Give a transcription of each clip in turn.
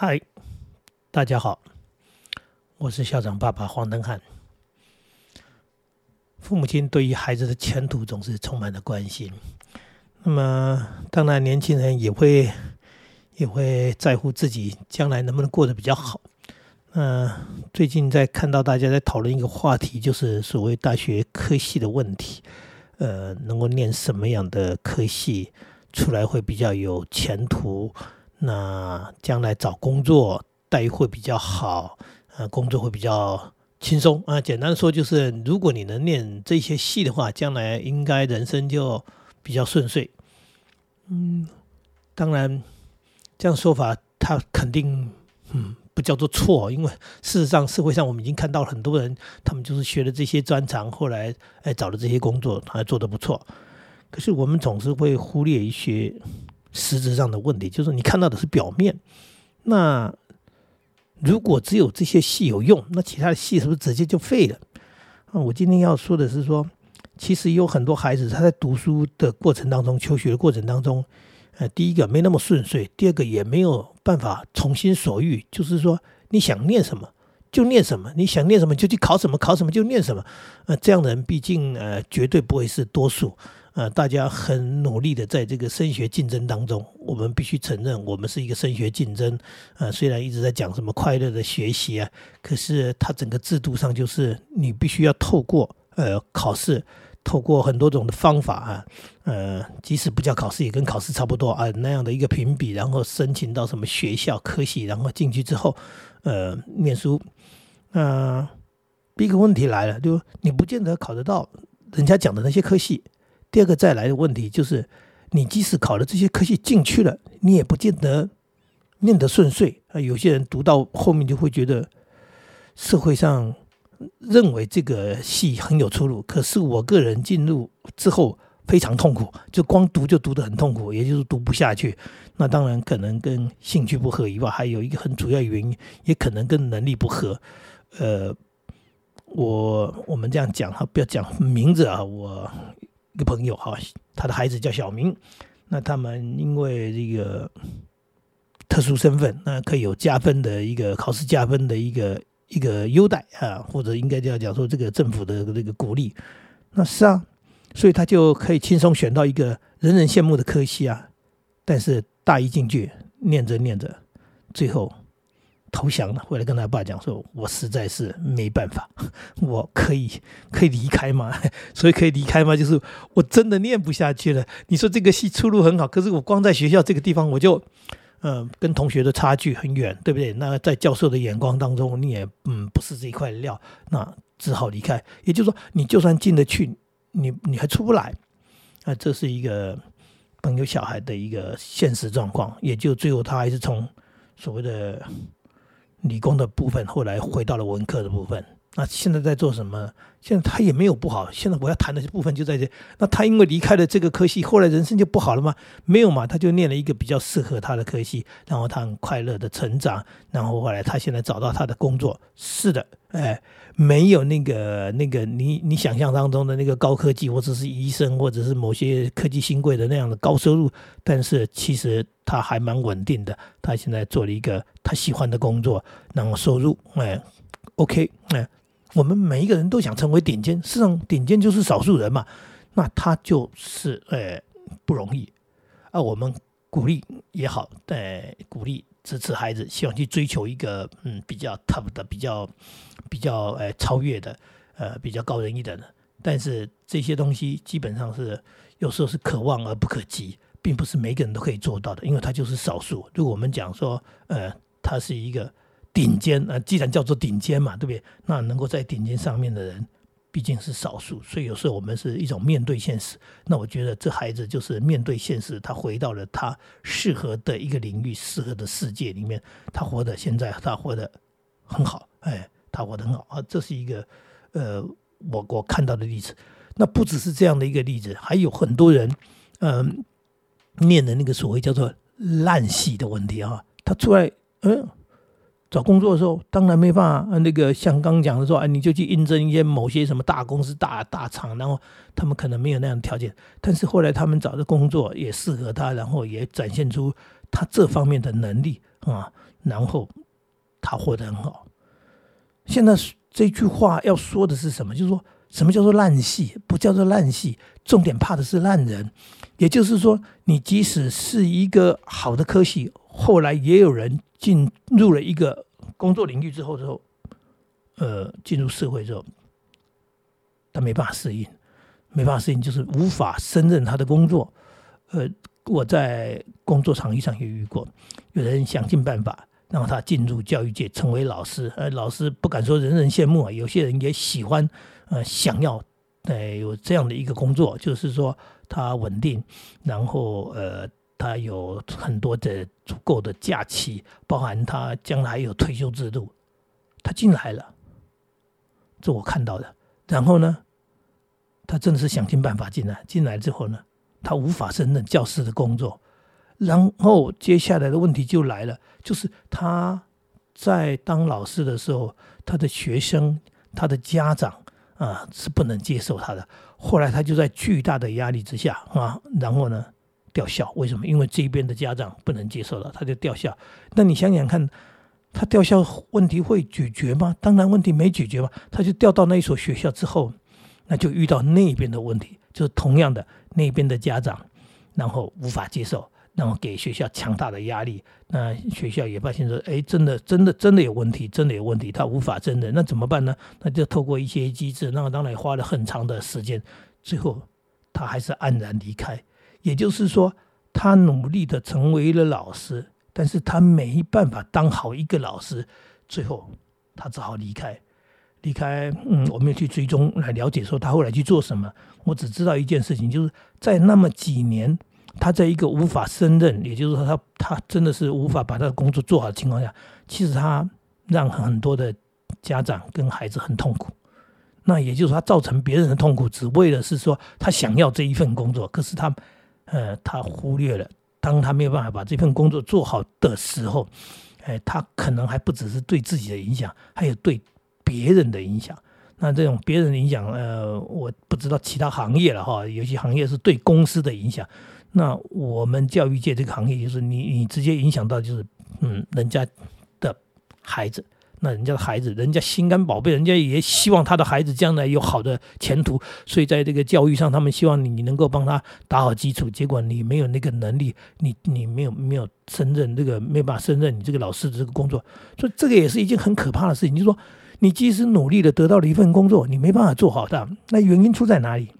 嗨，大家好，我是校长爸爸黄登汉。父母亲对于孩子的前途总是充满了关心，那么当然年轻人也会也会在乎自己将来能不能过得比较好。嗯，最近在看到大家在讨论一个话题，就是所谓大学科系的问题。呃，能够念什么样的科系出来会比较有前途？那将来找工作待遇会比较好，呃，工作会比较轻松啊。简单说就是，如果你能念这些系的话，将来应该人生就比较顺遂。嗯，当然这样说法，他肯定嗯。不叫做错，因为事实上社会上我们已经看到很多人，他们就是学了这些专长，后来哎找了这些工作，还做得不错。可是我们总是会忽略一些实质上的问题，就是你看到的是表面。那如果只有这些戏有用，那其他的戏是不是直接就废了？啊，我今天要说的是说，其实有很多孩子他在读书的过程当中，求学的过程当中。呃，第一个没那么顺遂，第二个也没有办法从心所欲，就是说你想念什么就念什么，你想念什么就去考什么，考什么就念什么。呃，这样的人毕竟呃绝对不会是多数。呃，大家很努力的在这个升学竞争当中，我们必须承认，我们是一个升学竞争。呃，虽然一直在讲什么快乐的学习啊，可是它整个制度上就是你必须要透过呃考试。透过很多种的方法啊，呃，即使不叫考试，也跟考试差不多啊，那样的一个评比，然后申请到什么学校科系，然后进去之后，呃，念书。那第一个问题来了，就你不见得考得到人家讲的那些科系。第二个再来的问题就是，你即使考了这些科系进去了，你也不见得念得顺遂啊。有些人读到后面就会觉得社会上。认为这个戏很有出路，可是我个人进入之后非常痛苦，就光读就读得很痛苦，也就是读不下去。那当然可能跟兴趣不合以外，还有一个很主要原因，也可能跟能力不合。呃，我我们这样讲哈，不要讲名字啊。我 一个朋友哈，他的孩子叫小明，那他们因为这个特殊身份，那可以有加分的一个考试加分的一个。一个优待啊，或者应该这样讲说，这个政府的这个鼓励，那是啊，所以他就可以轻松选到一个人人羡慕的科系啊。但是大一进去，念着念着，最后投降了，回来跟他爸讲说：“我实在是没办法，我可以可以离开吗？所以可以离开吗？就是我真的念不下去了。你说这个戏出路很好，可是我光在学校这个地方，我就……嗯，跟同学的差距很远，对不对？那在教授的眼光当中，你也嗯不是这一块料，那只好离开。也就是说，你就算进得去，你你还出不来。啊，这是一个朋友小孩的一个现实状况。也就最后他还是从所谓的理工的部分，后来回到了文科的部分。那现在在做什么？现在他也没有不好。现在我要谈的部分就在这。那他因为离开了这个科系，后来人生就不好了吗？没有嘛，他就念了一个比较适合他的科系，然后他很快乐的成长，然后后来他现在找到他的工作。是的，哎，没有那个那个你你想象当中的那个高科技，或者是医生，或者是某些科技新贵的那样的高收入。但是其实他还蛮稳定的。他现在做了一个他喜欢的工作，然后收入哎，OK 哎。我们每一个人都想成为顶尖，事实上顶尖就是少数人嘛，那他就是呃不容易啊。我们鼓励也好，呃鼓励支持孩子，希望去追求一个嗯比较 top 的、比较比较呃超越的、呃比较高人一等的。但是这些东西基本上是有时候是可望而不可及，并不是每个人都可以做到的，因为他就是少数。如果我们讲说呃他是一个。顶尖啊，既然叫做顶尖嘛，对不对？那能够在顶尖上面的人毕竟是少数，所以有时候我们是一种面对现实。那我觉得这孩子就是面对现实，他回到了他适合的一个领域、适合的世界里面，他活的现在他活得很好，哎，他活得很好啊。这是一个呃，我我看到的例子。那不只是这样的一个例子，还有很多人嗯念的那个所谓叫做烂戏的问题啊，他出来嗯。找工作的时候，当然没办法。那个像刚讲的说，哎，你就去应征一些某些什么大公司、大大厂，然后他们可能没有那样的条件。但是后来他们找的工作也适合他，然后也展现出他这方面的能力啊，然后他活得很好。现在这句话要说的是什么？就是说什么叫做烂戏？不叫做烂戏，重点怕的是烂人。也就是说，你即使是一个好的科系，后来也有人进入了一个工作领域之后，之后，呃，进入社会之后，他没办法适应，没办法适应，就是无法胜任他的工作。呃，我在工作场域上也遇过，有人想尽办法让他进入教育界，成为老师。呃，老师不敢说人人羡慕啊，有些人也喜欢，呃，想要，呃，有这样的一个工作，就是说他稳定，然后呃，他有很多的足够的假期，包含他将来有退休制度，他进来了，这我看到的。然后呢，他真的是想尽办法进来，进来之后呢？他无法胜任教师的工作，然后接下来的问题就来了，就是他在当老师的时候，他的学生、他的家长啊是不能接受他的。后来他就在巨大的压力之下啊，然后呢吊校。为什么？因为这边的家长不能接受了，他就吊校。那你想想看，他吊校问题会解决吗？当然问题没解决嘛。他就调到那一所学校之后，那就遇到那边的问题，就是同样的。那边的家长，然后无法接受，然后给学校强大的压力。那学校也发现说，哎，真的，真的，真的有问题，真的有问题，他无法真的，那怎么办呢？那就透过一些机制，那当然花了很长的时间，最后他还是黯然离开。也就是说，他努力的成为了老师，但是他没办法当好一个老师，最后他只好离开。离开，嗯，我没有去追踪来了解说他后来去做什么。我只知道一件事情，就是在那么几年，他在一个无法胜任，也就是说他他真的是无法把他的工作做好的情况下，其实他让很多的家长跟孩子很痛苦。那也就是说他造成别人的痛苦，只为了是说他想要这一份工作，可是他呃他忽略了，当他没有办法把这份工作做好的时候，哎，他可能还不只是对自己的影响，还有对。别人的影响，那这种别人的影响，呃，我不知道其他行业了哈，有些行业是对公司的影响。那我们教育界这个行业，就是你你直接影响到就是嗯人家的孩子，那人家的孩子，人家心肝宝贝，人家也希望他的孩子将来有好的前途，所以在这个教育上，他们希望你能够帮他打好基础。结果你没有那个能力，你你没有没有胜任这个没办法胜任你这个老师的这个工作，所以这个也是一件很可怕的事情，就是说。你即使努力的得到了一份工作，你没办法做好的，那原因出在哪里？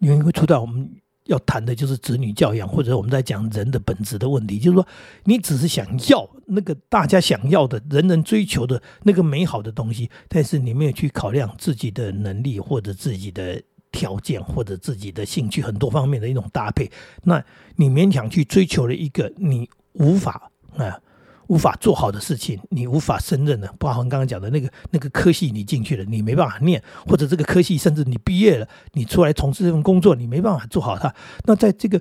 原因会出在我们要谈的就是子女教养，或者我们在讲人的本质的问题。就是说，你只是想要那个大家想要的、人人追求的那个美好的东西，但是你没有去考量自己的能力，或者自己的条件，或者自己的兴趣很多方面的一种搭配。那你勉强去追求了一个你无法啊。无法做好的事情，你无法胜任的，包含刚刚讲的那个那个科系，你进去了，你没办法念，或者这个科系甚至你毕业了，你出来从事这份工作，你没办法做好它。那在这个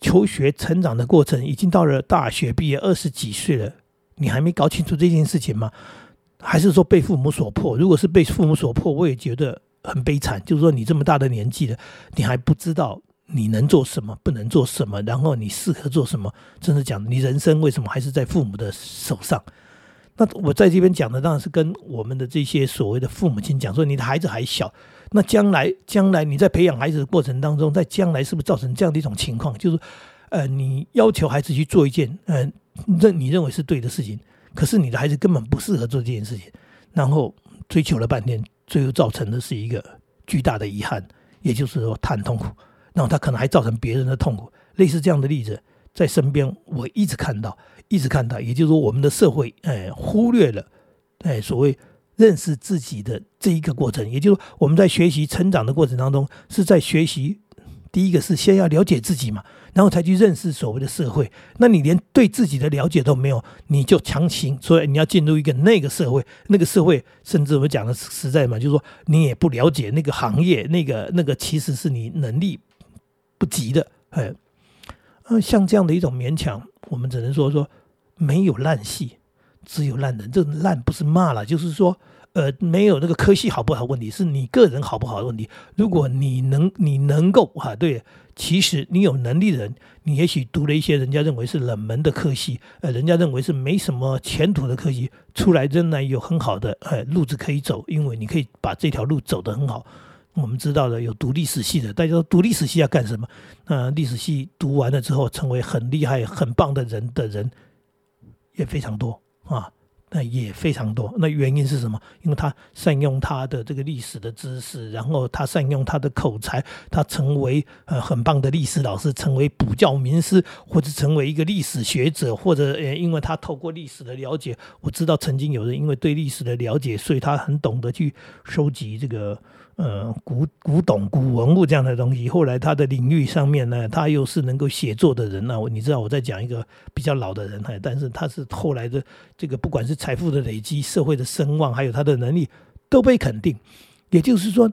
求学成长的过程，已经到了大学毕业二十几岁了，你还没搞清楚这件事情吗？还是说被父母所迫？如果是被父母所迫，我也觉得很悲惨。就是说，你这么大的年纪了，你还不知道。你能做什么，不能做什么，然后你适合做什么？真的讲，你人生为什么还是在父母的手上？那我在这边讲的当然是跟我们的这些所谓的父母亲讲说，你的孩子还小，那将来将来你在培养孩子的过程当中，在将来是不是造成这样的一种情况？就是，呃，你要求孩子去做一件，呃，认你认为是对的事情，可是你的孩子根本不适合做这件事情，然后追求了半天，最后造成的是一个巨大的遗憾，也就是说，他很痛苦。然后他可能还造成别人的痛苦，类似这样的例子在身边，我一直看到，一直看到。也就是说，我们的社会，哎，忽略了，哎，所谓认识自己的这一个过程。也就是我们在学习成长的过程当中，是在学习。第一个是先要了解自己嘛，然后才去认识所谓的社会。那你连对自己的了解都没有，你就强行说你要进入一个那个社会，那个社会，甚至我们讲的实在嘛，就是说你也不了解那个行业，那个那个其实是你能力。不及的，哎，呃，像这样的一种勉强，我们只能说说没有烂戏，只有烂人。这烂不是骂了，就是说。呃，没有那个科系好不好问题，是你个人好不好的问题。如果你能，你能够啊，对，其实你有能力的人，你也许读了一些人家认为是冷门的科系，呃，人家认为是没什么前途的科系，出来仍然有很好的呃路子可以走，因为你可以把这条路走得很好。我们知道的有读历史系的，大家说读历史系要干什么？那历史系读完了之后，成为很厉害、很棒的人的人也非常多啊。那也非常多，那原因是什么？因为他善用他的这个历史的知识，然后他善用他的口才，他成为呃很棒的历史老师，成为补教名师，或者成为一个历史学者，或者呃，因为他透过历史的了解，我知道曾经有人因为对历史的了解，所以他很懂得去收集这个。呃，古古董、古文物这样的东西，后来他的领域上面呢，他又是能够写作的人呢。你知道我在讲一个比较老的人，但是他是后来的这个，不管是财富的累积、社会的声望，还有他的能力，都被肯定。也就是说。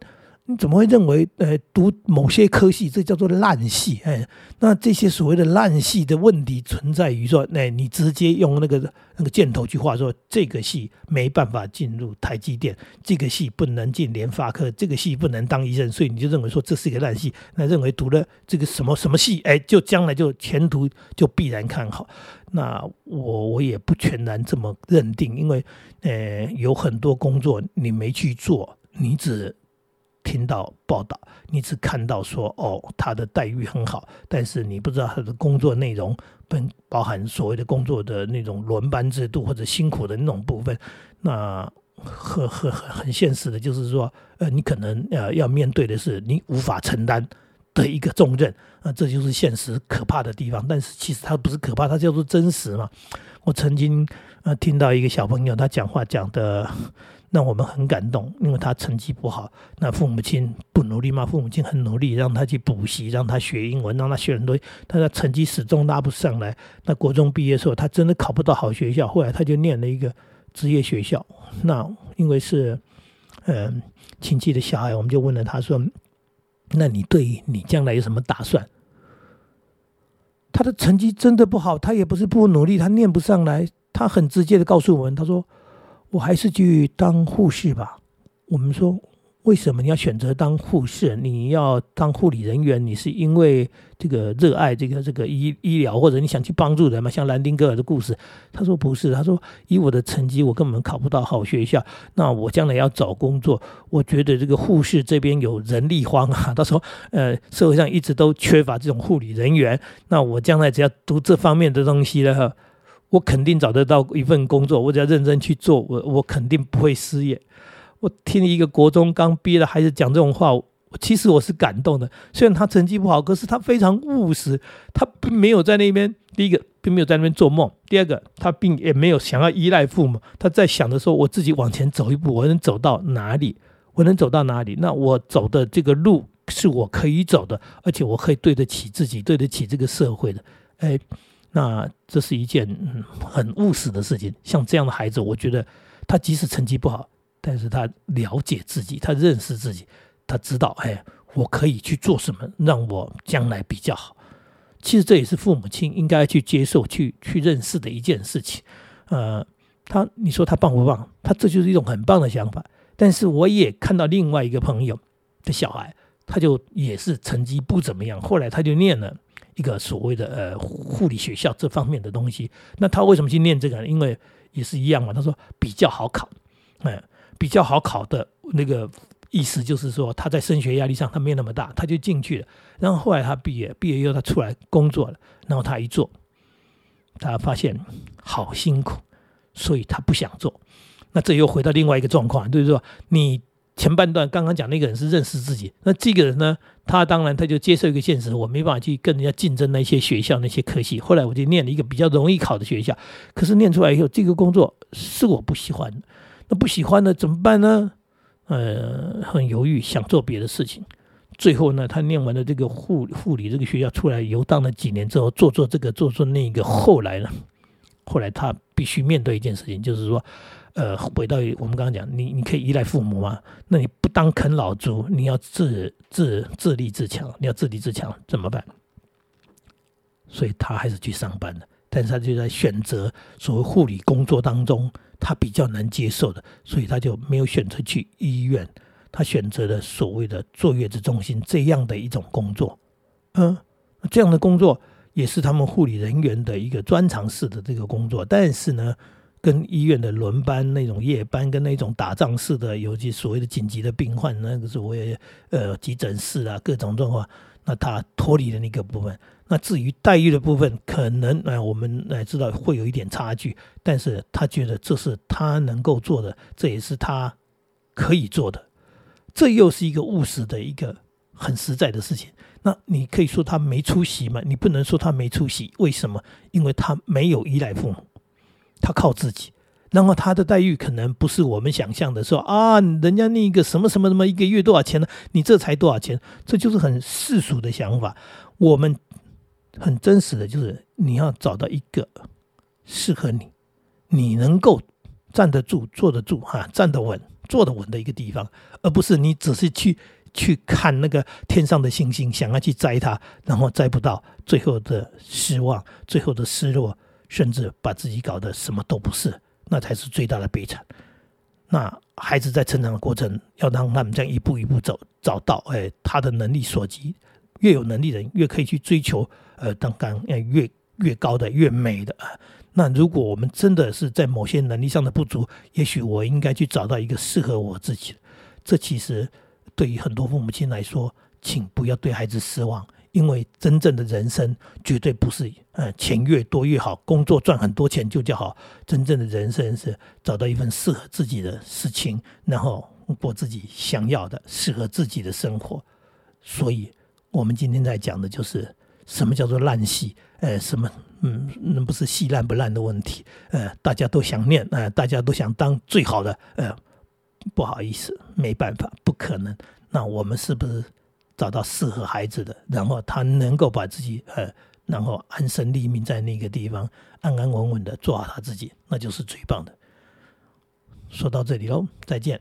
怎么会认为，呃，读某些科系这叫做烂系？哎，那这些所谓的烂系的问题存在于说，哎，你直接用那个那个箭头去画，说这个系没办法进入台积电，这个系不能进联发科，这个系不能当医生，所以你就认为说这是一个烂系，那认为读了这个什么什么系，哎，就将来就前途就必然看好。那我我也不全然这么认定，因为，呃，有很多工作你没去做，你只。听到报道，你只看到说哦，他的待遇很好，但是你不知道他的工作内容，本包含所谓的工作的那种轮班制度或者辛苦的那种部分。那很很很很现实的，就是说，呃，你可能呃要面对的是你无法承担的一个重任，啊，这就是现实可怕的地方。但是其实它不是可怕，它叫做真实嘛。我曾经呃听到一个小朋友，他讲话讲的。让我们很感动，因为他成绩不好，那父母亲不努力吗？父母亲很努力，让他去补习，让他学英文，让他学很多，但他成绩始终拉不上来。那国中毕业的时候，他真的考不到好学校，后来他就念了一个职业学校。那因为是嗯亲戚的小孩，我们就问了他说：“那你对你将来有什么打算？”他的成绩真的不好，他也不是不努力，他念不上来，他很直接的告诉我们，他说。我还是去当护士吧。我们说，为什么你要选择当护士？你要当护理人员，你是因为这个热爱这个这个医医疗，或者你想去帮助人吗？像兰丁格尔的故事，他说不是，他说以我的成绩，我根本考不到好学校。那我将来要找工作，我觉得这个护士这边有人力荒啊。他说，呃，社会上一直都缺乏这种护理人员。那我将来只要读这方面的东西了。我肯定找得到一份工作，我只要认真去做，我我肯定不会失业。我听一个国中刚毕业的孩子讲这种话，其实我是感动的。虽然他成绩不好，可是他非常务实，他并没有在那边第一个并没有在那边做梦，第二个他并也没有想要依赖父母。他在想的时候，我自己往前走一步，我能走到哪里？我能走到哪里？那我走的这个路是我可以走的，而且我可以对得起自己，对得起这个社会的。哎。那这是一件很务实的事情。像这样的孩子，我觉得他即使成绩不好，但是他了解自己，他认识自己，他知道，哎，我可以去做什么，让我将来比较好。其实这也是父母亲应该去接受、去去认识的一件事情。呃，他你说他棒不棒？他这就是一种很棒的想法。但是我也看到另外一个朋友的小孩，他就也是成绩不怎么样，后来他就念了。一个所谓的呃护理学校这方面的东西，那他为什么去念这个？因为也是一样嘛。他说比较好考，嗯，比较好考的那个意思就是说他在升学压力上他没有那么大，他就进去了。然后后来他毕业，毕业以后他出来工作了，然后他一做，他发现好辛苦，所以他不想做。那这又回到另外一个状况，就是说你。前半段刚刚讲那个人是认识自己，那这个人呢，他当然他就接受一个现实，我没办法去跟人家竞争那些学校那些科系。后来我就念了一个比较容易考的学校，可是念出来以后，这个工作是我不喜欢，那不喜欢呢怎么办呢？呃，很犹豫，想做别的事情。最后呢，他念完了这个护护理这个学校出来游荡了几年之后，做做这个做做那个，后来呢，后来他必须面对一件事情，就是说。呃，回到我们刚刚讲，你你可以依赖父母吗？那你不当啃老族，你要自自自立自强，你要自立自强怎么办？所以他还是去上班了。但是他就在选择所谓护理工作当中，他比较难接受的，所以他就没有选择去医院，他选择了所谓的坐月子中心这样的一种工作。嗯，这样的工作也是他们护理人员的一个专长式的这个工作，但是呢。跟医院的轮班那种夜班，跟那种打仗式的，尤其所谓的紧急的病患，那个所谓呃急诊室啊各种状况，那他脱离了那个部分。那至于待遇的部分，可能哎我们来知道会有一点差距，但是他觉得这是他能够做的，这也是他可以做的，这又是一个务实的一个很实在的事情。那你可以说他没出息吗？你不能说他没出息，为什么？因为他没有依赖父母。他靠自己，然后他的待遇可能不是我们想象的，说啊，人家那个什么什么什么一个月多少钱呢？你这才多少钱？这就是很世俗的想法。我们很真实的就是，你要找到一个适合你，你能够站得住、坐得住、哈，站得稳、坐得稳的一个地方，而不是你只是去去看那个天上的星星，想要去摘它，然后摘不到，最后的失望，最后的失落。甚至把自己搞得什么都不是，那才是最大的悲惨。那孩子在成长的过程，要让他们这样一步一步走，找到哎他的能力所及，越有能力的人越可以去追求，呃，当刚呃越越高的越美的啊。那如果我们真的是在某些能力上的不足，也许我应该去找到一个适合我自己的。这其实对于很多父母亲来说，请不要对孩子失望。因为真正的人生绝对不是呃钱越多越好，工作赚很多钱就叫好。真正的人生是找到一份适合自己的事情，然后过自己想要的、适合自己的生活。所以，我们今天在讲的就是什么叫做烂戏？呃，什么？嗯，那不是戏烂不烂的问题。呃，大家都想念，呃，大家都想当最好的。呃，不好意思，没办法，不可能。那我们是不是？找到适合孩子的，然后他能够把自己呃，然后安身立命在那个地方，安安稳稳的做好他自己，那就是最棒的。说到这里喽，再见。